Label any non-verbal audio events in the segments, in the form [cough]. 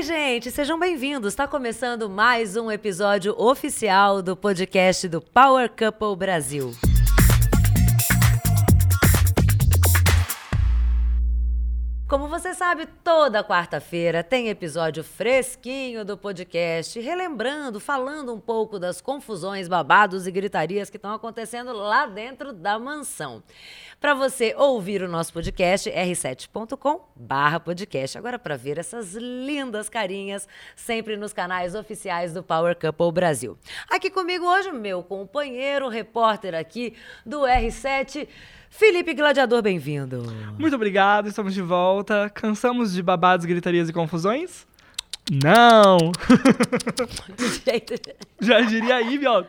Oi, gente, sejam bem-vindos. Está começando mais um episódio oficial do podcast do Power Couple Brasil. Como você sabe, toda quarta-feira tem episódio fresquinho do podcast, relembrando, falando um pouco das confusões, babados e gritarias que estão acontecendo lá dentro da mansão. Para você ouvir o nosso podcast, r7.com/podcast. Agora para ver essas lindas carinhas sempre nos canais oficiais do Power Couple Brasil. Aqui comigo hoje meu companheiro, repórter aqui do R7 Felipe Gladiador, bem-vindo. Muito obrigado, estamos de volta. Cansamos de babados, gritarias e confusões? Não! [laughs] Já diria aí, ó.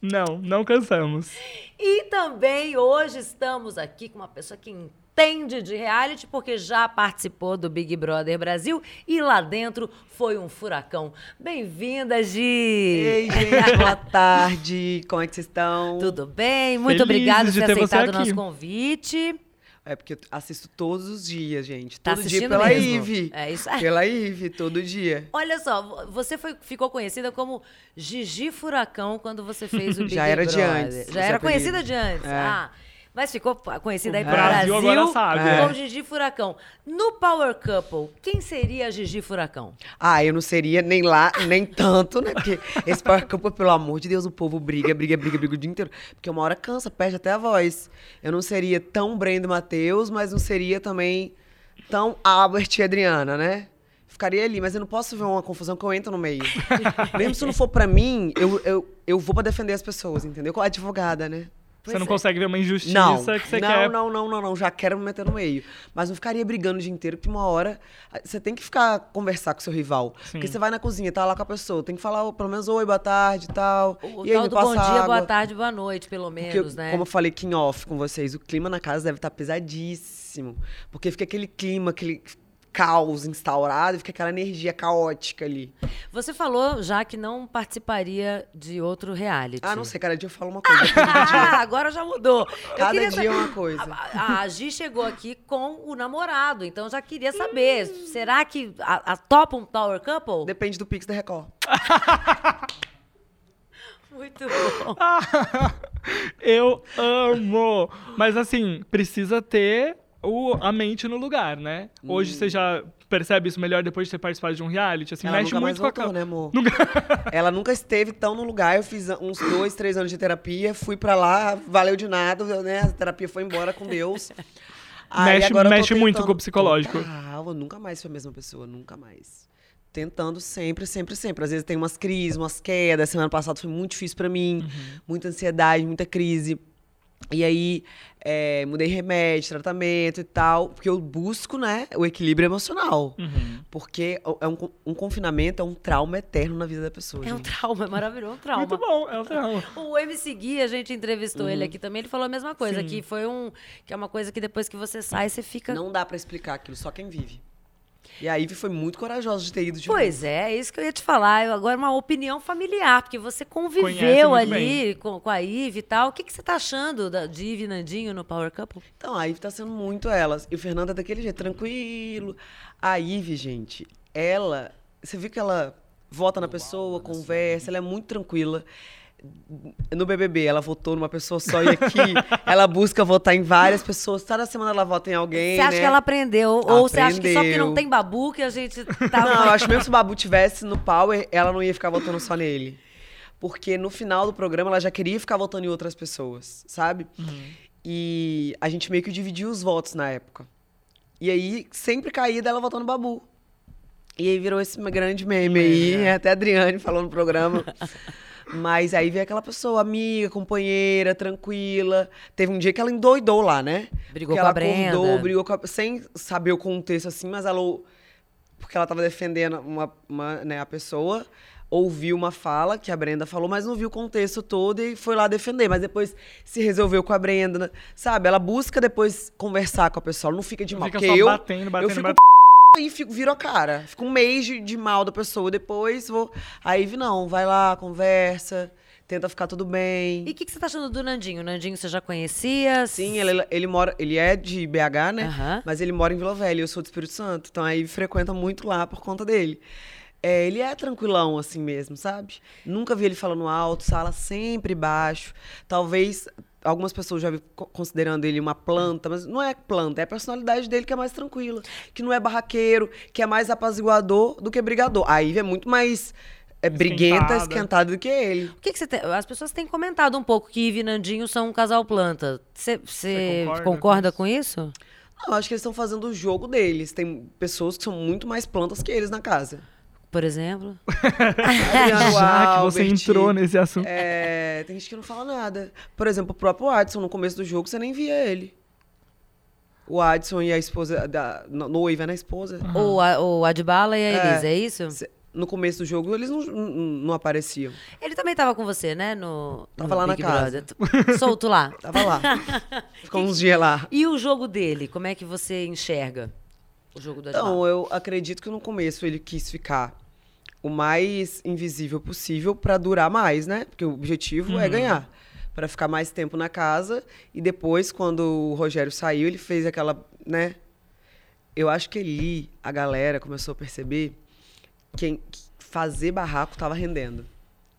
Não, não cansamos. E também hoje estamos aqui com uma pessoa que entende de reality, porque já participou do Big Brother Brasil e lá dentro foi um furacão. Bem-vinda, Gi! Ei, [laughs] gente, boa tarde. Como é que vocês estão? Tudo bem? Muito obrigada por ter aceitado o nosso convite. É porque eu assisto todos os dias, gente. Tá todo dia pela mesmo. Ive. É isso aí. Pela Ive, todo dia. Olha só, você foi, ficou conhecida como Gigi Furacão quando você fez o [laughs] Big Já era de antes. Já era conhecida de antes. É. Ah, mas ficou conhecida aí pro Brasil, Brasil agora sabe. É. como Gigi Furacão. No Power Couple, quem seria a Gigi Furacão? Ah, eu não seria nem lá, nem tanto, né? Porque esse Power Couple, pelo amor de Deus, o povo briga, briga, briga, briga o dia inteiro. Porque uma hora cansa, perde até a voz. Eu não seria tão Brendo Matheus, mas não seria também tão Albert e Adriana, né? Ficaria ali, mas eu não posso ver uma confusão que eu entro no meio. Mesmo se não for pra mim, eu, eu, eu vou pra defender as pessoas, entendeu? Com a advogada, né? Pois você não é. consegue ver uma injustiça não, que você não, quer. Não, não, não, não, já quero me meter no meio. Mas não ficaria brigando o dia inteiro, porque uma hora você tem que ficar conversar com o seu rival. Sim. Porque você vai na cozinha, tá lá com a pessoa, tem que falar pelo menos oi, boa tarde e tal. O e tal aí, do bom dia, água. boa tarde, boa noite, pelo menos, porque, né? Como eu falei aqui em off com vocês, o clima na casa deve estar pesadíssimo. Porque fica aquele clima, aquele caos instaurado e fica aquela energia caótica ali. Você falou já que não participaria de outro reality. Ah, não sei, cada dia eu falo uma coisa. ah, [laughs] agora já mudou. Cada dia saber, uma coisa. A, a Gi chegou aqui com o namorado, então já queria saber, será que a, a topa um power couple? Depende do Pix da Record. [laughs] Muito bom. [laughs] eu amo. Mas assim, precisa ter o, a mente no lugar, né? Hum. Hoje você já percebe isso melhor depois de ter participado de um reality? Assim, ela mexe muito voltou, com a né, amor? Nunca... [laughs] ela nunca esteve tão no lugar. Eu fiz uns dois, três anos de terapia, fui para lá, valeu de nada, né? A terapia foi embora com Deus. Aí, mexe mexe tentando... muito com o psicológico. Ah, eu nunca mais fui a mesma pessoa, nunca mais. Tentando sempre, sempre, sempre. Às vezes tem umas crises, umas quedas. Semana passada foi muito difícil para mim. Uhum. Muita ansiedade, muita crise. E aí, é, mudei remédio, tratamento e tal, porque eu busco, né, o equilíbrio emocional. Uhum. Porque é um, um, confinamento é um trauma eterno na vida da pessoa. É um trauma, é maravilhoso, um trauma. Muito bom, é um trauma. [laughs] o MC Gui, a gente entrevistou uhum. ele aqui também, ele falou a mesma coisa, Sim. que foi um. que é uma coisa que depois que você sai, você fica. Não dá para explicar aquilo, só quem vive. E a Ivy foi muito corajosa de ter ido de Pois é, é isso que eu ia te falar. Eu, agora, uma opinião familiar, porque você conviveu ali com, com, a Ivy e tal. O que, que você tá achando da, de Ivy e Nandinho no Power Couple? Então, a Ivy tá sendo muito ela. E o Fernando é daquele jeito, tranquilo. A Ivy, gente, ela. Você viu que ela vota na pessoa, conversa, ela é muito tranquila no BBB, ela votou numa pessoa só e aqui [laughs] ela busca votar em várias pessoas. Toda semana ela vota em alguém. Você acha né? que ela aprendeu? Ou você acha que só porque não tem babu que a gente [laughs] tá. Não, eu acho mesmo se o babu tivesse no Power, ela não ia ficar votando só nele. Porque no final do programa ela já queria ficar votando em outras pessoas, sabe? Uhum. E a gente meio que dividiu os votos na época. E aí sempre caía dela votando babu. E aí virou esse grande meme aí. É. Até a Adriane falou no programa. [laughs] Mas aí veio aquela pessoa, amiga, companheira, tranquila. Teve um dia que ela endoidou lá, né? Brigou porque com ela a Brenda. acordou, brigou com a... sem saber o contexto assim, mas ela porque ela tava defendendo uma, uma, né, a pessoa, ouviu uma fala que a Brenda falou, mas não viu o contexto todo e foi lá defender. Mas depois se resolveu com a Brenda, sabe? Ela busca depois conversar com a pessoa, ela não fica de mal. Fica eu, batendo, batendo, eu fico batendo e fico, viro a cara. Fico um mês de, de mal da pessoa. Depois vou. Aí não, vai lá, conversa. tenta ficar tudo bem. E o que, que você tá achando do Nandinho? O Nandinho você já conhecia? Sim, ele, ele mora, ele é de BH, né? Aham. Mas ele mora em Vila Velha, eu sou do Espírito Santo, então aí frequenta muito lá por conta dele. É, ele é tranquilão assim mesmo, sabe? Nunca vi ele falando alto, sala sempre baixo. Talvez algumas pessoas já vi co- considerando ele uma planta, mas não é planta, é a personalidade dele que é mais tranquila, que não é barraqueiro, que é mais apaziguador do que brigador. A Ivy é muito mais é, briguenta, Esquentada. esquentada do que ele. O que, que você tem? As pessoas têm comentado um pouco que Ive e Nandinho são um casal planta. Você você concorda concorda, com com isso? Não, acho que eles estão fazendo o jogo deles. Tem pessoas que são muito mais plantas que eles na casa. Por exemplo? [laughs] Adriano Já que você entrou nesse assunto. É, tem gente que não fala nada. Por exemplo, o próprio Adson, no começo do jogo, você nem via ele. O Adson e a esposa, da no- noiva, né? Esposa. Ou a, o Adbala e a É. Elisa, é isso? Cê- No começo do jogo, eles não, não, apareciam. Ele também tava com você, né? No, Tava no lá na Big casa. Brother. Solto lá. Tava lá. [laughs] Ficou uns dias lá. E o jogo dele, como é que você enxerga o jogo do? Então, eu acredito que no começo ele quis ficar o mais invisível possível pra durar mais, né? Porque o objetivo é ganhar. Pra ficar mais tempo na casa. E depois, quando o Rogério saiu, ele fez aquela, né? Eu acho que ali a galera começou a perceber que fazer barraco tava rendendo.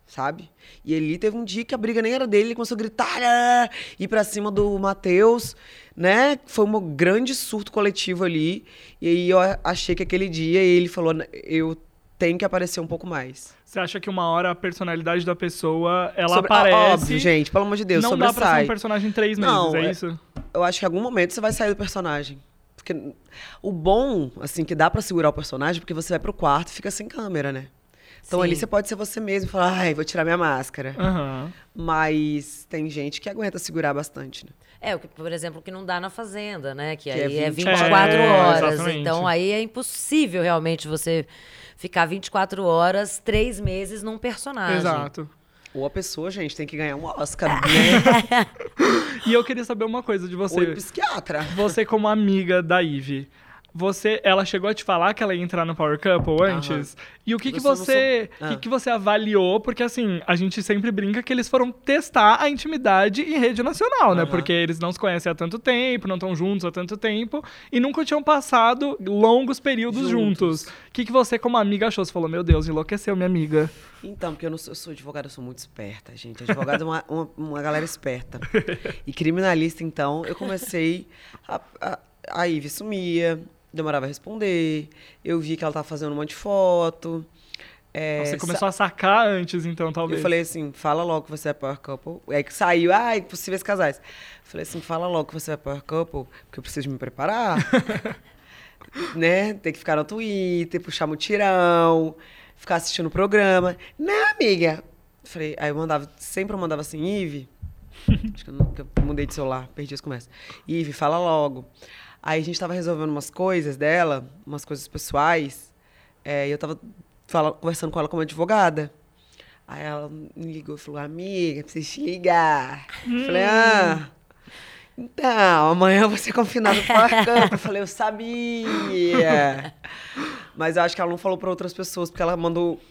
Sabe? E ele teve um dia que a briga nem era dele, ele começou a gritar, "Ah!", ir pra cima do Matheus, né? Foi um grande surto coletivo ali. E aí eu achei que aquele dia ele falou, eu tenho que aparecer um pouco mais. Você acha que uma hora a personalidade da pessoa, ela Sobre- aparece... Óbvio, gente, pelo amor de Deus, não dá pra ser sobressai. um personagem em três meses, Não, é, é- isso? Eu acho que em algum momento você vai sair do personagem. Porque o bom, assim, que dá pra segurar o personagem, porque você vai pro quarto e fica sem câmera, né? Então Sim. ali você pode ser você mesmo e falar, ai, vou tirar minha máscara. Aham. Mas tem gente que aguenta segurar bastante, né? É, o que, por exemplo, o que não dá na Fazenda, né? Que, Que é aí é 24 24 É, horas. exatamente. Então aí é impossível realmente você ficar 24 horas, três meses num personagem. Exato. Ou a pessoa, gente, tem que ganhar um Oscar, [laughs] né? E eu queria saber uma coisa de Ou você. ir psiquiatra. Você como amiga da Ivy, você, ela chegou a te falar que ela ia entrar no Power Couple antes? E o que, que só não você, sou- que, Ah. que você avaliou? Porque assim, a gente sempre brinca que eles foram testar a intimidade em rede nacional, né? Aham. Porque eles não se conhecem há tanto tempo, não estão juntos há tanto tempo e nunca tinham passado longos períodos juntos. Juntos. O que, que você como amiga achou? Você falou, meu Deus, enlouqueceu minha amiga. Então, porque eu não sou, eu sou advogada, eu sou muito esperta, gente. Advogada é uma, uma, uma galera esperta. E criminalista, então, eu comecei a, a, a Ivy sumia, demorava a responder. Eu vi que ela tava fazendo um monte de foto. É, Você sa- começou a sacar antes, então, talvez. Eu falei assim, fala logo que você é power couple. É que saiu, ai, possíveis casais. Eu falei assim, fala logo que você é power couple, porque eu preciso me preparar. [laughs] né? Tem que ficar no Twitter, puxar mutirão, ficar assistindo o programa. Não, amiga. Eu Falei, aí eu mandava, sempre eu mandava assim, Ive. [laughs] Acho que eu, eu mudei de celular, perdi as conversas. Ive, fala logo. Aí a gente tava resolvendo umas coisas dela, umas coisas pessoais. é, e eu tava conversando com ela como advogada. Aí ela me ligou e falou, amiga, preciso te ligar. Eu Falei, ah. Então, amanhã eu vou ser confinada no Power Camp. Eu falei, eu sabia. [laughs] Mas eu acho que ela não falou pra outras pessoas, porque ela mandou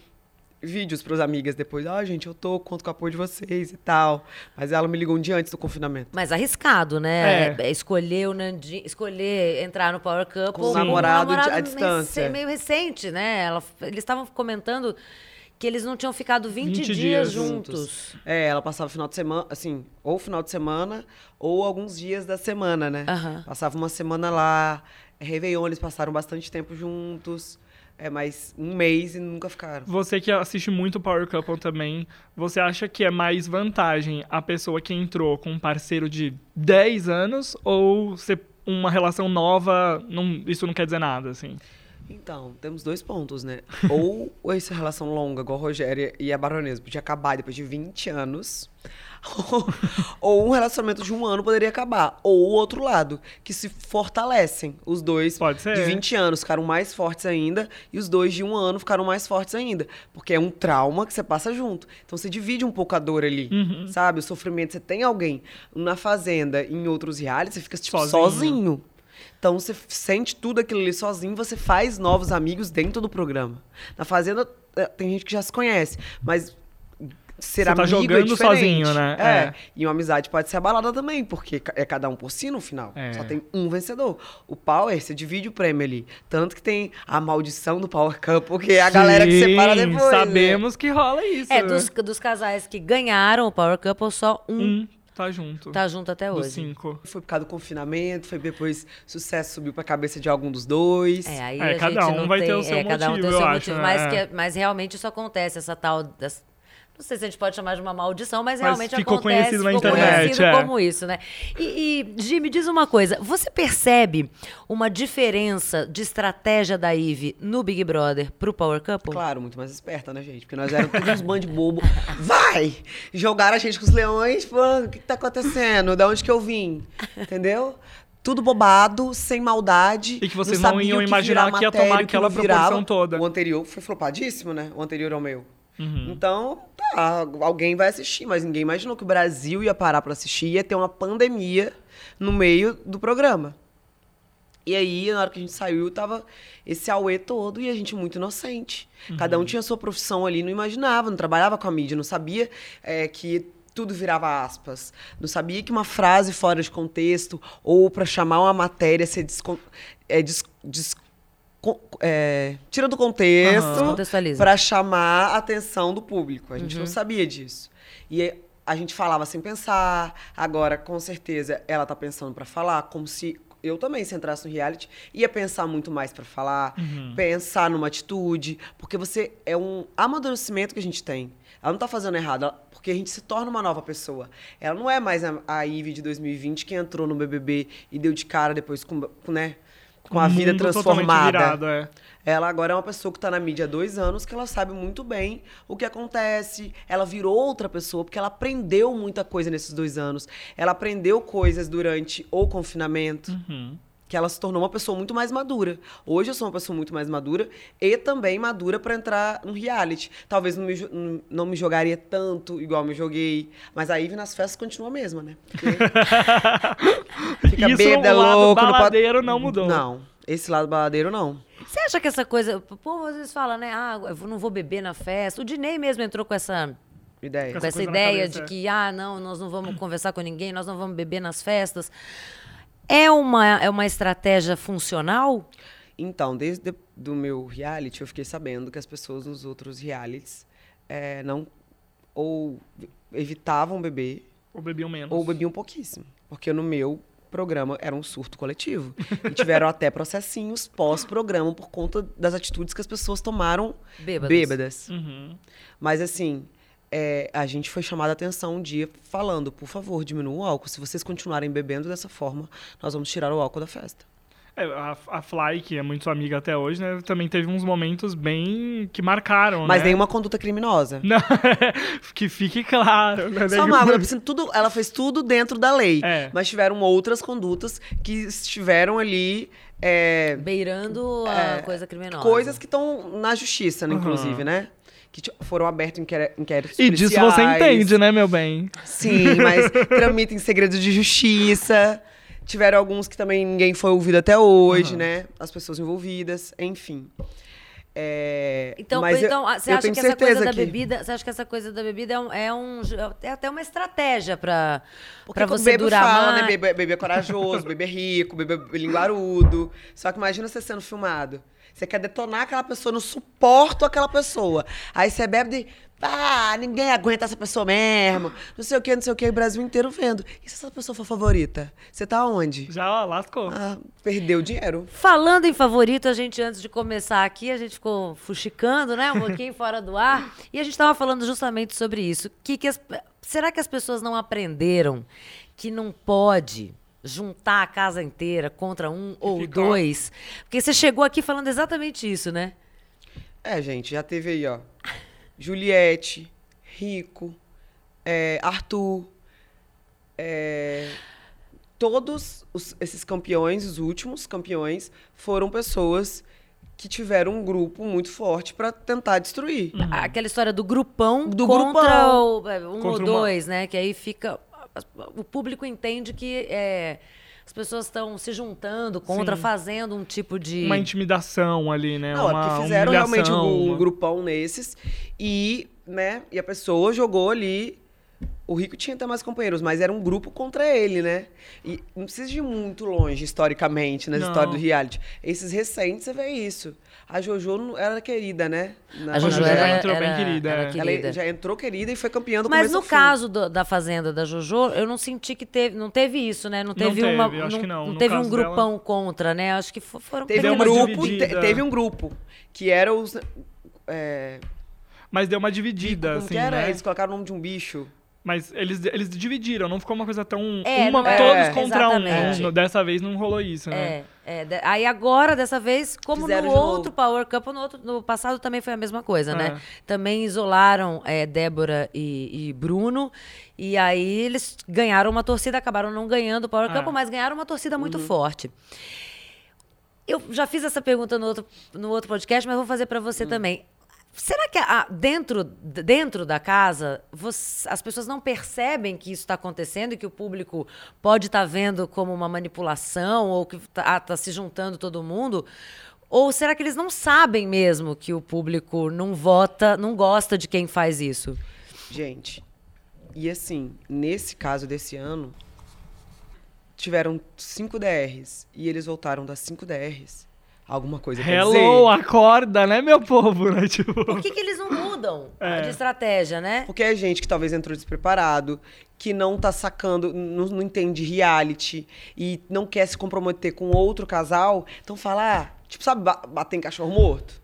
vídeos pras amigas depois. Ah, gente, eu tô, conto com o apoio de vocês e tal. Mas ela me ligou um dia antes do confinamento. Mas arriscado, né? É. É, Escolher o Nandinho, escolher entrar no Power Couple Com o namorado de- à meio distância. Meio recente, né? Ela- eles estavam comentando que eles não tinham ficado 20, 20 dias, dias juntos. É, ela passava final de semana, assim, ou final de semana, ou alguns dias da semana, né? Passava uma semana lá, Réveillon, eles passaram bastante tempo juntos, é, mas um mês e nunca ficaram. Você que assiste muito Power Couple também, você acha que é mais vantagem a pessoa que entrou com um parceiro de 10 anos ou ser uma relação nova, não, isso não quer dizer nada, assim? Então, temos dois pontos, né? [laughs] Ou essa relação longa, igual a Rogéria e a Baronesa, podia acabar depois de 20 anos. [laughs] ou um relacionamento de um ano poderia acabar. Ou o outro lado, que se fortalecem. Os dois de 20 anos ficaram mais fortes ainda, e os dois de um ano ficaram mais fortes ainda. Porque é um trauma que você passa junto. Então você divide um pouco a dor ali, Uhum. sabe? O sofrimento. Você tem alguém na fazenda, em outros realities, você fica tipo, Sozinho. sozinho. Então você sente tudo aquilo ali sozinho, você faz novos amigos dentro do programa. Na Fazenda eh, tem gente que já se conhece, mas ser Você tá amigo é jogando diferente. sozinho, né? É. É. E uma amizade pode ser abalada também, porque é cada um por si no final. É. Só tem um vencedor. O Power, você divide o prêmio ali. Tanto que tem a maldição do Power Cup, porque é a galera que separa Sim, depois. né? Sabemos que rola isso. É, né? dos, dos casais que ganharam o Power Couple, só um Um tá junto. tá junto até hoje. cinco. Foi por causa do confinamento, foi depois sucesso subiu pra cabeça de algum dos dois. É, aí É, a cada gente um não vai ter tem, o seu é, cada um tem o motivo, seu eu motivo, acho, mas, né? que, é, mas realmente isso acontece, essa tal das, não sei se a gente pode chamar de uma maldição, mas, Mas realmente ficou acontece, conhecido na ficou internet, conhecido é. como isso, né? E, e Gi, me diz uma coisa, você percebe uma diferença de estratégia da Ive no Big Brother pro Power Couple? Claro, muito mais esperta, né, gente? Porque nós éramos todos uns bando de bobo. Vai! Jogaram a gente com os leões. Pô, o que, que tá acontecendo? Da onde que eu vim? Entendeu? Tudo bobado, sem maldade. E que vocês não sabiam iam o que imaginar virar que ia matéria, tomar aquela não proporção toda. O anterior foi flopadíssimo, né? O anterior ao meu. Uhum. Então, tá, alguém vai assistir, mas ninguém imaginou que o Brasil ia parar pra assistir e ia ter uma pandemia no meio do programa. E aí, na hora que a gente saiu, tava esse auê todo e a gente muito inocente. Cada Uhum. um tinha sua profissão ali, não imaginava, não trabalhava com a mídia, não sabia é, que tudo virava aspas. Não sabia que uma frase fora de contexto ou para chamar uma matéria ser descon é, des- des- é, tira do contexto. Descontextualiza. para chamar a atenção do público. A gente Uhum. não sabia disso. E a gente falava sem pensar. Agora, com certeza, ela tá pensando para falar, como se eu também, se entrasse no reality, ia pensar muito mais para falar, Uhum. pensar numa atitude, porque você é um amadurecimento que a gente tem. Ela não tá fazendo errado, ela- porque a gente se torna uma nova pessoa. Ela não é mais a, a Ivy de 2020 que entrou no BBB e deu de cara depois com, com, né, com a vida mundo totalmente transformada. virado, é. Ela agora é uma pessoa que está na mídia há dois anos, que ela sabe muito bem o que acontece. Ela virou outra pessoa, porque ela aprendeu muita coisa nesses dois anos. Ela aprendeu coisas durante o confinamento, Uhum. Que ela se tornou uma pessoa muito mais madura. Hoje eu sou uma pessoa muito mais madura e também madura para entrar no reality. Talvez não me, não- me jogaria tanto igual me joguei, mas a Ivy nas festas continua a mesma, né? Porque [laughs] fica Isso, bêbada, o lado louco, não pode... baladeiro não mudou. Não, esse lado baladeiro não. Você acha que essa coisa. O povo às vezes fala, né? Ah, eu não vou beber na festa. O Dinei mesmo entrou com essa, Ideia. com Essa essa ideia de é. que, ah, não, nós não vamos conversar com ninguém, nós não vamos beber nas festas. É uma, é uma estratégia funcional? Então, desde do meu reality, eu fiquei sabendo que as pessoas nos outros realities eh, não ou evitavam beber Ou bebiam menos. ou bebiam pouquíssimo. Porque no meu programa era um surto coletivo. E tiveram [laughs] até processinhos pós-programa por conta das atitudes que as pessoas tomaram Bêbadas. bêbadas. Uhum. Mas assim, é, a gente foi chamada a atenção um dia falando, por favor, diminua o álcool. Se vocês continuarem bebendo dessa forma, nós vamos tirar o álcool da festa. É, a, a Fly, que é muito sua amiga até hoje, né? Também teve uns momentos bem que marcaram, Mas né? nenhuma conduta criminosa. [laughs] Não, [laughs] que fique claro. Né? Só uma água, assim, tudo, ela fez tudo dentro da lei. É. Mas tiveram outras condutas que estiveram ali. é, Beirando a É, coisa criminosa. coisas que estão na justiça, né, Aham. inclusive, né? Que foram abertos inquérito- inquéritos E disso você entende, né, meu bem? Sim, mas [laughs] tramita em segredo de justiça. Tiveram alguns que também ninguém foi ouvido até hoje, Aham. né? As pessoas envolvidas, enfim. É, Então, mas eu- então ah, você eu acha tenho que essa coisa certeza da que- bebida, você acha que essa coisa da bebida é, um, é, um- é até uma estratégia para para você bebe durar fala, mais? né? Bebê, bebê é corajoso, bebê é rico, bebê é linguarudo. Só que imagina você sendo filmado. Você quer detonar aquela pessoa, não suporto aquela pessoa. Aí você bebe de. Ah, ninguém aguenta essa pessoa mesmo. Não sei o que, não sei o que. O Brasil inteiro vendo. E se essa pessoa for favorita? Você tá onde? Já ó, lascou. Ah, perdeu dinheiro. Falando em favorito, a gente, antes de começar aqui, a gente ficou fuxicando, né? Um [laughs] pouquinho fora do ar. E a gente estava falando justamente sobre isso. Que que as- será que as pessoas não aprenderam que não pode juntar a casa inteira contra um ou ficar- dois? Porque você chegou aqui falando exatamente isso, né? É, gente, já teve aí, ó. Juliette, Rico, é, Arthur. é, todos os- esses campeões, os últimos campeões, foram pessoas que tiveram um grupo muito forte pra tentar destruir. Aquela história do grupão Uhum. Do contra grupão. o, é, um Contra ou uma- dois, né? Que aí fica. O público entende que é, as pessoas estão se juntando contra, Sim. fazendo um tipo de. Uma intimidação ali, né? Não, é uma porque fizeram realmente um, um uma- grupão nesses e né? E a pessoa jogou ali. O Rico tinha até mais companheiros, mas era um grupo contra ele, né? E não precisa ir muito longe, historicamente, nas Não. histórias do reality. Esses recentes, você vê isso. A Jojo não- era querida, né? Na- A Jojo era, entrou bem era- querida, era é. Ela querida. já entrou querida e foi campeã do Mas no caso do- da Fazenda da Jojo, eu não senti que teve, não teve isso, né? Não teve, teve, uma, que não. No teve um caso dela- grupão contra, né? Acho que fo- foram Teve um grupo, te- dividida. teve um grupo que era os é, Mas deu uma dividida, como assim, que era? né? Eles colocaram o nome de um bicho. Mas eles, eles dividiram, não ficou uma coisa tão. É, uma, é, todos contra exatamente. um. Dessa vez não rolou isso, né? É, é, aí agora, dessa vez, como Fizeram no outro novo. Power Couple, no, outro, no passado também foi a mesma coisa, né? É. Também isolaram é, Débora e, e Bruno, e aí eles ganharam uma torcida, acabaram não ganhando o Power É. Couple, mas ganharam uma torcida muito Uhum. forte. Eu já fiz essa pergunta no outro, no outro podcast, mas vou fazer para você Hum. também. Será que a- dentro, dentro da casa você- as pessoas não percebem que isso está acontecendo e que o público pode estar vendo como uma manipulação ou que está se juntando todo mundo? Ou será que eles não sabem mesmo que o público não vota, não gosta de quem faz isso? Gente, e assim, nesse caso desse ano, tiveram cinco DRs e eles voltaram das cinco DRs. Alguma coisa quer Hello, dizer. acorda, né, meu povo? [laughs] Né? Tipo, Por que, que eles não mudam É. de estratégia, né? Porque é gente que talvez entrou despreparado, que não tá sacando, não, não entende reality e não quer se comprometer com outro casal. Então fala, ah, tipo, sabe, ba- bater em cachorro morto?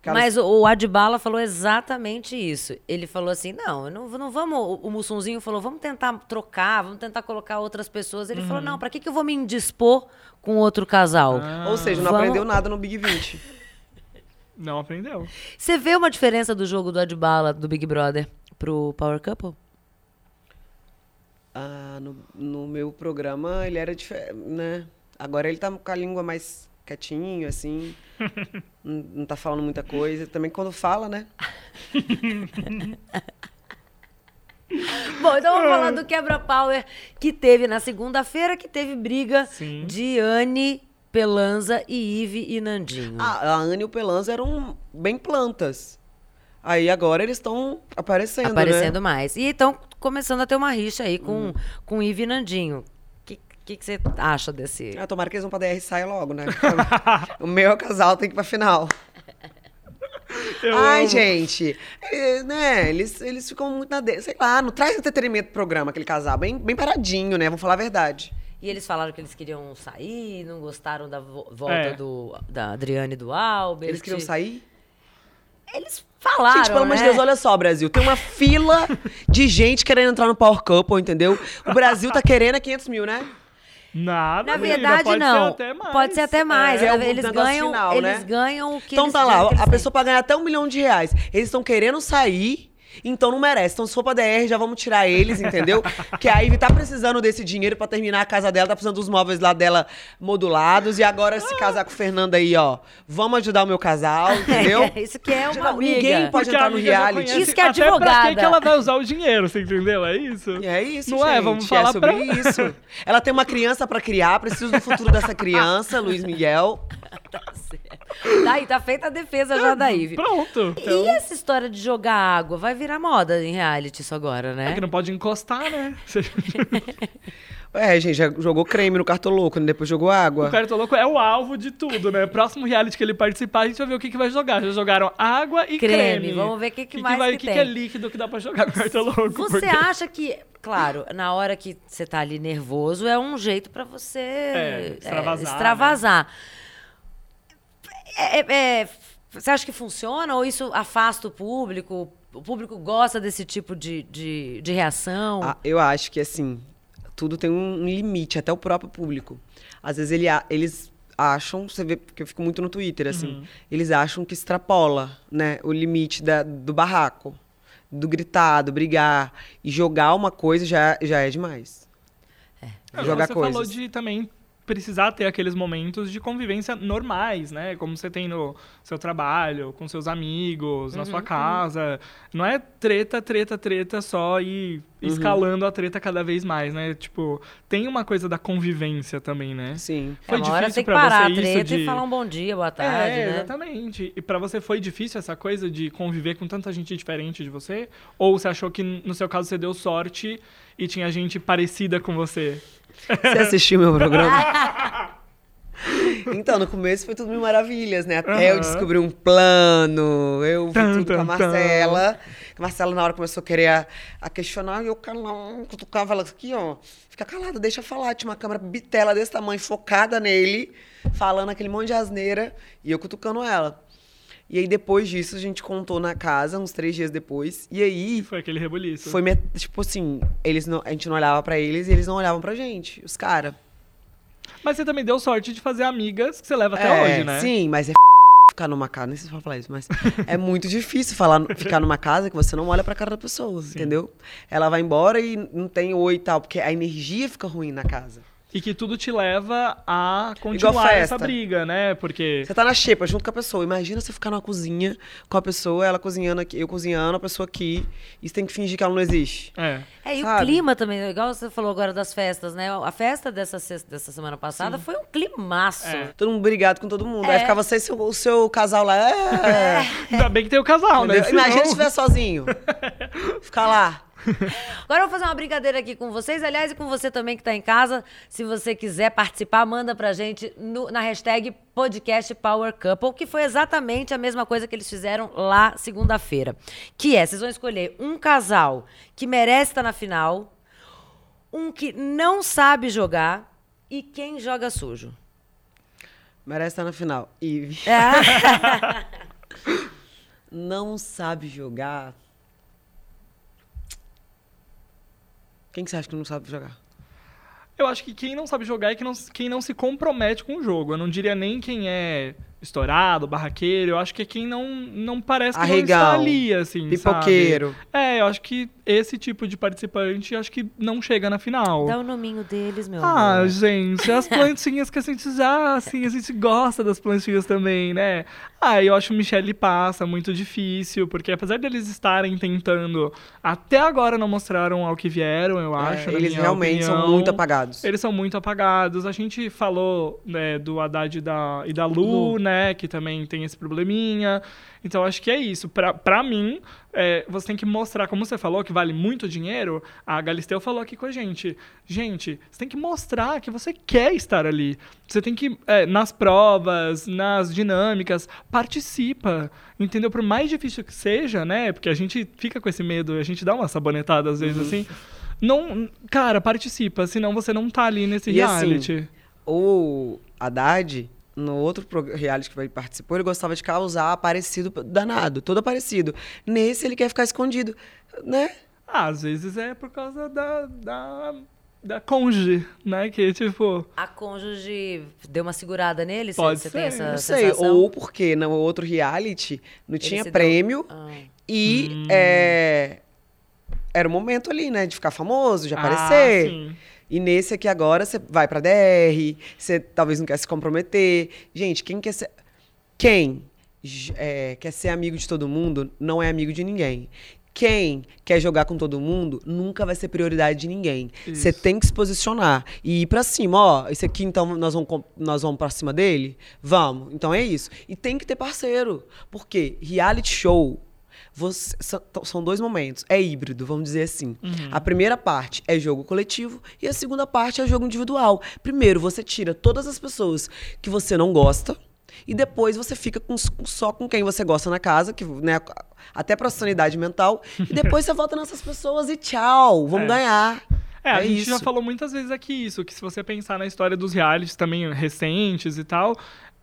Aquelas- Mas o, o Adbala falou exatamente isso. Ele falou assim: não, não, não vamos. O, Mussunzinho falou: vamos tentar trocar, vamos tentar colocar outras pessoas. Ele falou: não, pra que, que eu vou me indispor com outro casal? Ou seja, não Vamos- aprendeu nada no Big 20. [laughs] não aprendeu. Você vê uma diferença do jogo do Adbala, do Big Brother, pro Power Couple? Ah, no, no meu programa ele era diferente, né? Agora ele tá com a língua mais quietinho, assim. [laughs] não, não tá falando muita coisa. Também quando fala, né? [laughs] Bom, então vamos falar do quebra-power que teve na segunda-feira, que teve briga Sim. de Anne, Pelanza e Ive e Nandinho. Ah, a Anne e o Pelanza eram bem plantas. Aí agora eles estão aparecendo, aparecendo né? mais. E estão começando a ter uma rixa aí com, Hum. com Ive e Nandinho. O que, que, você acha desse... Ah, tomara que eles vão pra DR e saia logo, né? [laughs] o meu casal tem que ir pra final. Eu Ai, amo. gente, é, né? Eles, eles ficam muito na dele. Sei lá, não traz entretenimento pro programa, aquele casal. Bem, bem paradinho, né? Vamos falar a verdade. E eles falaram que eles queriam sair, não gostaram da vo- volta É. do, da Adriane e do Albert. Eles queriam sair? Eles falaram, gente, pelo amor de né? Deus, olha só, Brasil. Tem uma fila de gente querendo entrar no Power Couple, entendeu? O Brasil tá querendo é 500 mil, né? Nada, Na verdade, pode não. Ser até mais. Pode ser até mais. É, eles ganham, final, eles né? ganham o que Então eles tá lá, que eles a têm. pessoa pra ganhar até um milhão de reais. Eles estão querendo sair, então não merece. Então se for pra DR, já vamos tirar eles, entendeu? [laughs] que a Ivy tá precisando desse dinheiro pra terminar a casa dela, tá precisando dos móveis lá dela modulados. E agora se casar com o Fernando aí, ó, vamos ajudar o meu casal, [laughs] entendeu? É, isso que é uma briga. ninguém pode Porque entrar no amiga reality. Isso que é até Pra advogada. que que ela vai usar o dinheiro, você entendeu? É isso? E É isso, Não gente. é? Vamos falar é sobre pra- isso. Ela tem uma criança pra criar, precisa do futuro dessa [laughs] criança, Luiz Miguel. Tá [laughs] aí, tá feita a defesa já da Ivy. Pronto. E Então, essa história de jogar água? Vai virar moda em reality isso agora, é né? que não pode encostar, né? [laughs] É, gente, já jogou creme no cartoloco, né? depois jogou água. O Cartoloco é o alvo de tudo, né? Próximo reality que ele participar, a gente vai ver o que, que vai jogar. Já jogaram água e Creme. creme. Vamos ver o que que mais vai, que que, tem. que é líquido que dá pra jogar com o Cartoloco. Você porque- acha que, claro, na hora que você tá ali nervoso, é um jeito pra você É, extravasar, né? extravasar. É, é, é, você acha que funciona ou isso afasta o público? O público gosta desse tipo de, de, de reação? Ah, eu acho que, assim, tudo tem um limite, até o próprio público. Às vezes ele, eles acham, você vê, porque eu fico muito no Twitter, assim, eles acham que extrapola, né, o limite da- do barraco, do gritar, do brigar. E jogar uma coisa já, já é demais. É, jogar você coisas. falou de também precisar ter aqueles momentos de convivência normais, né? Como você tem no seu trabalho, com seus amigos, na sua casa. Não é treta, treta, treta só e escalando a treta cada vez mais, né? Tipo, tem uma coisa da convivência também, né? Sim. É, Foi uma hora difícil tem que pra parar a você isso treta de- e falar um bom dia, boa tarde, é, né? exatamente. E pra você foi difícil essa coisa de conviver com tanta gente diferente de você? Ou você achou que no seu caso você deu sorte e tinha gente parecida com você? Você [laughs] assistiu meu programa? [laughs] Então, no começo foi tudo mil maravilhas, né? Até eu Aham. descobri um plano, eu vi Tum, tudo com a tum, tum. Marcela. A Marcela, na hora, começou a querer a, a questionar, e eu calão, cutucava ela aqui, ó. Fica calada, deixa eu falar. Tinha uma câmera bitela desse tamanho, focada nele, falando aquele monte de asneira, e eu cutucando ela. E aí, depois disso, a gente contou na casa, uns três dias depois. E aí, Foi aquele rebuliço. foi, tipo assim, eles não, a gente não olhava pra eles e eles não olhavam pra gente, os caras. Mas você também deu sorte de fazer amigas que você leva até É, hoje, né? Sim, mas é ficar numa casa, nem sei se eu falar isso, mas é muito difícil falar, [laughs] ficar numa casa que você não olha pra cara da pessoa, entendeu? Ela vai embora e não tem oi e tal, porque a energia fica ruim na casa. E que tudo te leva a continuar essa briga, né? Porque. Você tá na xepa junto com a pessoa. Imagina você ficar numa cozinha com a pessoa, ela cozinhando aqui, eu cozinhando, a pessoa aqui, e você tem que fingir que ela não existe. É. É, e o Sabe? clima também, igual você falou agora das festas, né? A festa dessa, dessa semana passada foi um climaço. É. Todo mundo brigado com todo mundo. É. Aí ficar você e seu- o seu casal lá. [laughs] É. Ainda bem que tem o casal, né? Imagina se estiver sozinho. [laughs] Ficar lá. [laughs] Agora eu vou fazer uma brincadeira aqui com vocês, aliás, e com você também que tá em casa. Se você quiser participar, manda pra gente no- na hashtag podcast Power Couple, que foi exatamente a mesma coisa que eles fizeram lá segunda-feira. Que é, vocês vão escolher um casal que merece estar na final, um que não sabe jogar e quem joga sujo. Merece estar na final. E É. [laughs] [laughs] não sabe jogar. Quem que você acha que não sabe jogar? Eu acho que quem não sabe jogar é quem não, quem não se compromete com o jogo. Eu não diria nem quem é estourado, barraqueiro. Eu acho que é quem não, não parece que não está Arregão, ali, assim, Pipoqueiro. sabe? É, eu acho que esse tipo de participante, acho que não chega na final. Dá o nominho deles, meu Ah, amor. gente, as plantinhas que a gente já, assim, a gente gosta das plantinhas também, né? Ah, eu acho o Michele Passa muito difícil, porque apesar deles estarem tentando, até agora não mostraram ao que vieram, eu acho. É, eles realmente são opinião. muito apagados. Eles são muito apagados. A gente falou né, do Haddad e da, e da Lu, Lu. né? Que também tem esse probleminha. Então, acho que é isso. Pra, pra mim, é, você tem que mostrar, como você falou, que vale muito dinheiro. A Galisteu falou aqui com a gente. Gente, você tem que mostrar que você quer estar ali. Você tem que, é, nas provas, nas dinâmicas, participa. Entendeu? Por mais difícil que seja, né? Porque a gente fica com esse medo, a gente dá uma sabonetada às Uhum. vezes assim. Não, cara, participa, senão você não tá ali nesse E assim, reality. O Haddad, no outro reality que ele participou, ele gostava de causar aparecido danado, todo aparecido. Nesse ele quer ficar escondido, né? Ah, às vezes é por causa da, da, da cônjuge, né? Que, tipo, A cônjuge deu uma segurada nele? Pode você ser, tem essa Não sei, sensação? ou porque no outro reality não tinha se deu- prêmio Ah. e Hum. é, era o momento ali, né, de ficar famoso, de ah, aparecer. sim. E nesse aqui agora você vai pra DR, você talvez não quer se comprometer. Gente, quem quer ser. Quem é, quer ser amigo de todo mundo não é amigo de ninguém. Quem quer jogar com todo mundo nunca vai ser prioridade de ninguém. Você tem que se posicionar e ir pra cima. Ó, esse aqui então nós vamos, nós vamos pra cima dele? Vamos. Então é isso. E tem que ter parceiro. Porque reality show você- são, dois momentos. É híbrido, vamos dizer assim. A primeira parte é jogo coletivo e a segunda parte é jogo individual. Primeiro, você tira todas as pessoas que você não gosta. E depois você fica com- só com quem você gosta na casa, que, né, até pra sanidade mental. E depois você volta nessas pessoas e tchau, vamos É. ganhar. É, a É gente já isso. falou muitas vezes aqui isso, que se você pensar na história dos realities também recentes e tal,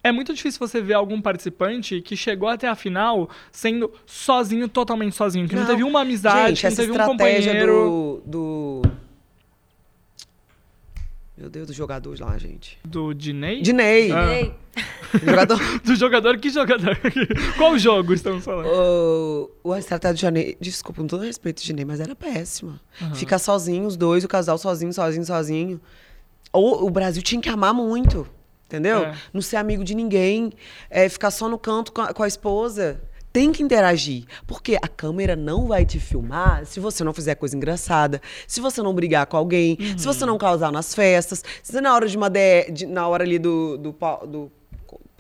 é muito difícil você ver algum participante que chegou até a final sendo sozinho, totalmente sozinho, que não, Não. teve uma amizade, Gente, que não teve um companheiro do, do. Meu Deus, do jogador lá, gente. do Diney. Dinei. Ah. [laughs] Jogador. [laughs] Do jogador, que jogador? [laughs] Qual jogo estamos falando? O, o a estratégia do Janei, desculpa, com todo respeito, Janei, mas era péssima. Ficar sozinho, os dois, o casal sozinho, sozinho, sozinho. Ou o Brasil tinha que amar muito, entendeu? É. Não ser amigo de ninguém, é, ficar só no canto com a, com a esposa. Tem que interagir. Porque a câmera não vai te filmar se você não fizer coisa engraçada, se você não brigar com alguém, se você não causar nas festas, se na hora de uma DR, de- na hora ali do, do, do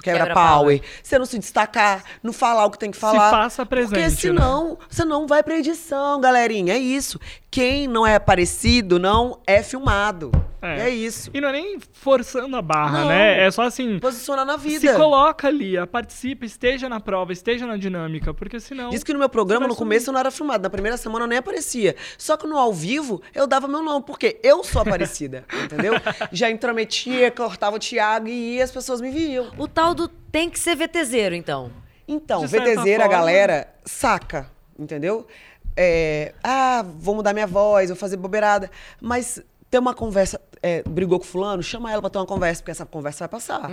quebra Quebra-power. power, você não se destacar, não falar o que tem que falar. faça presente, Porque né? senão você não vai pra edição, galerinha. É isso. Quem não é aparecido não é filmado. É. É, isso. E não é nem forçando a barra, Não. né? É só assim. Posicionar na vida. Se coloca ali, participa, esteja na prova, esteja na dinâmica, porque senão. Diz que no meu programa, no começo, eu não era filmado. Na primeira semana eu nem aparecia. Só que no ao vivo, eu dava meu nome, porque eu sou aparecida, [laughs] entendeu? Já intrometia, cortava o Thiago e as pessoas me viam. O tal do tem que ser VTZero, então. Então, VTZera, a galera saca, entendeu? É, ah, vou mudar minha voz, vou fazer bobeirada. Mas ter uma conversa, é, brigou com fulano, chama ela pra ter uma conversa, porque essa conversa vai passar.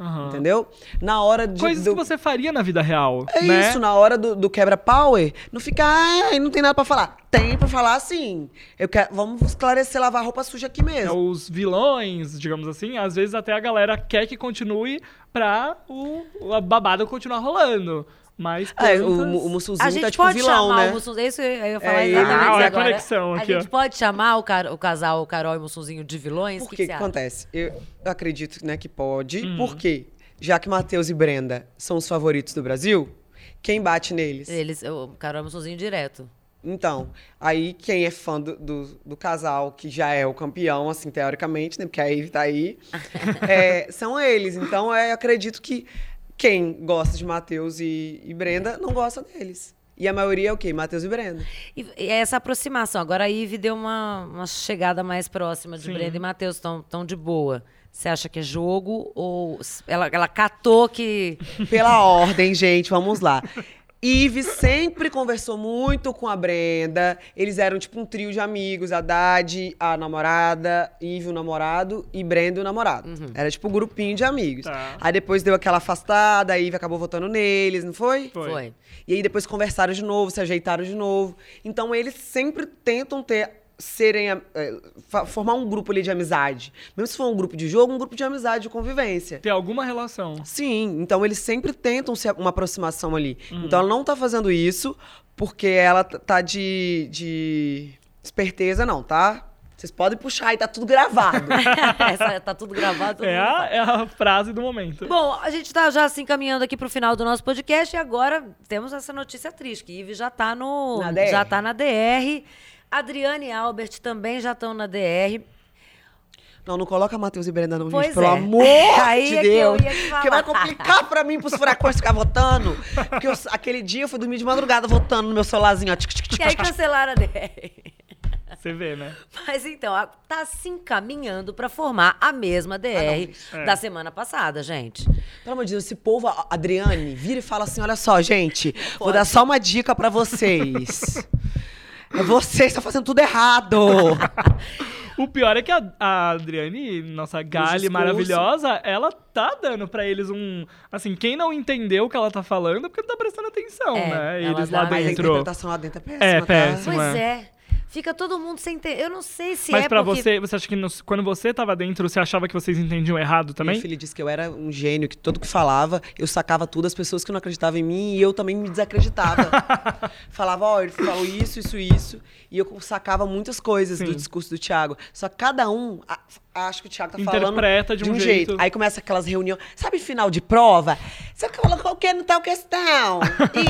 Aham. Entendeu? Na hora de. Coisas do- que você faria na vida real. É né? isso, na hora do, do quebra-power, não fica, ai, não tem nada pra falar. Tem pra falar sim. Eu quero, vamos esclarecer, lavar roupa suja aqui É, mesmo. Os vilões, digamos assim, às vezes até a galera quer que continue pra o, o babado continuar rolando. Mas É, o, o Mussulzinho A gente tá tipo pode vilão, chamar né? o Mussum. Isso eu ia falar É, exatamente ah, isso olha a agora. conexão aqui, a ó. gente pode chamar o, car- o casal, o Carol e o Mussunzinho de vilões? Por que que acontece? Eu acredito né, que pode. Uhum. Por quê? Já que Matheus e Brenda são os favoritos do Brasil, quem bate neles? Eles, o Carol e o Mussunzinho direto. Então, aí quem é fã do, do, do casal, que já é o campeão, assim, teoricamente, né? Porque a Eve tá aí, [laughs] é, são eles. Então, é, eu acredito que quem gosta de Matheus e, e Brenda não gosta deles. E a maioria é o quê? Matheus e Brenda. E, e essa aproximação. Agora a Ive deu uma, uma chegada mais próxima de Sim. Brenda e Matheus. Estão tão de boa. Você acha que é jogo ou ela, ela catou que. Pela ordem, gente, vamos lá. Ives sempre conversou muito com a Brenda. Eles eram tipo um trio de amigos. A Dade, a namorada, Ive o namorado e Brenda o namorado. Era tipo um grupinho de amigos. Tá. Aí depois deu aquela afastada, a Ive acabou votando neles, não foi? Foi. E aí depois conversaram de novo, se ajeitaram de novo. Então eles sempre tentam ter serem fa- formar um grupo ali de amizade. Mesmo se for um grupo de jogo, um grupo de amizade, de convivência. Ter alguma relação. Sim, então eles sempre tentam ser uma aproximação ali. Uhum. Então ela não tá fazendo isso porque ela tá de, de esperteza, não, tá? Vocês podem puxar e tá tudo gravado. [laughs] essa, tá tudo gravado. É a, é a frase do momento. Bom, a gente tá já assim caminhando aqui pro final do nosso podcast e agora temos essa notícia triste, que Ive já tá no Na DR. já tá na DR. Adriane e Albert também já estão na DR. não, não coloca Matheus e Brenda não, Pois gente, pelo é. amor [laughs] Aí de é que eu Deus. ia te Porque vai falar. complicar pra mim, pros furacões ficar votando. Porque eu- aquele dia eu fui dormir de madrugada votando no meu celularzinho, ó. tic, tic, tic, E aí cancelaram a DR. Você vê, né? Mas então, tá se encaminhando pra formar a mesma DR É. da semana passada, gente. Pelo amor de Deus, esse povo, a- Adriane, vira e fala assim: olha só, gente, vou dar só uma dica pra vocês. [laughs] É vocês estão fazendo tudo errado. [laughs] O pior é que a, a Adriane, nossa discurso. maravilhosa, ela tá dando pra eles um. Assim, quem não entendeu o que ela tá falando é porque não tá prestando atenção, É, né? ela Eles dá lá Mas a dentro. interpretação lá dentro é péssima, É, tá? péssima. Pois é. Fica todo mundo sem ter. Eu não sei se Mas é pra porque... você, você acha que quando você tava dentro, você achava que vocês entendiam errado também? Meu filho disse que eu era um gênio, que tudo que falava, eu sacava tudo, as pessoas que não acreditavam em mim, e eu também me desacreditava. [laughs] Falava, ó, ele falou isso, isso, isso. E eu sacava muitas coisas Sim. do discurso do Thiago. Só que cada um a- acha que o Thiago tá falando Interpreta de um jeito. Aí começa aquelas reuniões. Sabe final de prova? Você fala qualquer tal questão.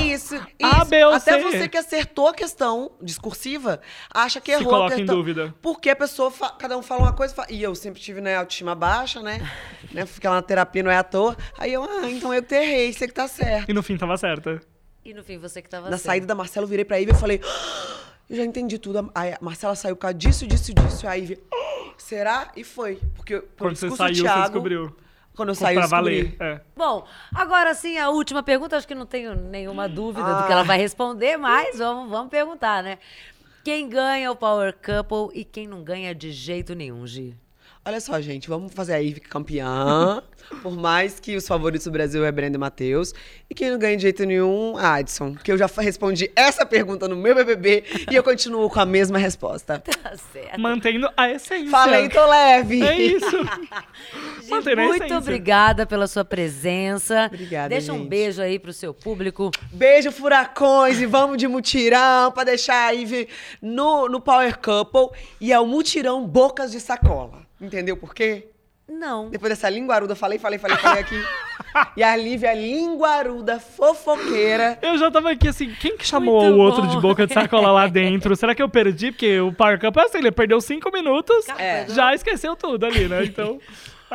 Isso, [laughs] isso. A, B ou Até C. você que acertou a questão discursiva, acha que Se errou coloca a em dúvida. Porque a pessoa, fa- cada um fala uma coisa, fa- e eu sempre tive, né, autoestima baixa, né? [laughs] né? Ficar na terapia não é à toa. Aí eu, ah, então eu que errei, você que tá certo. E no fim tava certa. E no fim, você que tava Na certo. saída da Marcela, eu virei pra Ivy e falei, "Ah, eu já entendi tudo. Aí a Marcela saiu por causa disso, disso, disso. Aí a Ivy, "Ah, será? E foi. Porque Quando você saiu, do você Thiago, descobriu. Quando eu saí, valer. descobri. É. Bom, agora sim, a última pergunta, acho que não tenho nenhuma dúvida do Ah. que ela vai responder, mas vamos, vamos perguntar, né? Quem ganha o Power Couple e quem não ganha de jeito nenhum, Gi? Olha só, gente, vamos fazer a Ivy campeã. [laughs] Por mais que os favoritos do Brasil é Brenda e Matheus. E quem não ganha de jeito nenhum, Adson. Porque eu já respondi essa pergunta no meu BBB e eu continuo com a mesma resposta. [laughs] Tá certo. Mantendo a essência. Falei, tô leve. É isso. Gente, [laughs] Mantendo a muito essência. obrigada pela sua presença. Obrigada, Deixa um gente. beijo aí pro seu público. Beijo, furacões, e vamos de mutirão pra deixar a Ivy no, no Power Couple. E é o mutirão Bocas de Sacola. Entendeu por quê? Não. Depois dessa linguaruda, falei, falei, falei, falei aqui. e a Lívia, linguaruda, fofoqueira. Eu já tava aqui assim, quem que chamou Muito o outro bom. de boca de sacola lá [laughs] dentro? Será que eu perdi? Porque o Power Cup é assim, ele perdeu cinco minutos, É. já esqueceu tudo ali, né? Então.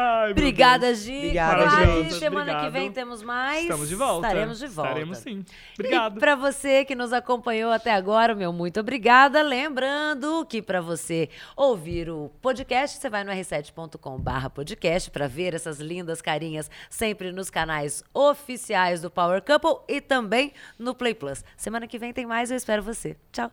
Ai, Obrigada, Gi. Obrigada, gente. Semana que Obrigado. vem temos mais. Estamos de volta. Estaremos de volta. Estaremos sim. Obrigado. E para você que nos acompanhou até agora, meu muito obrigada. Lembrando que para você ouvir o podcast, você vai no r7.com/podcast para ver essas lindas carinhas sempre nos canais oficiais do Power Couple e também no Play Plus. Semana que vem tem mais, eu espero você. Tchau.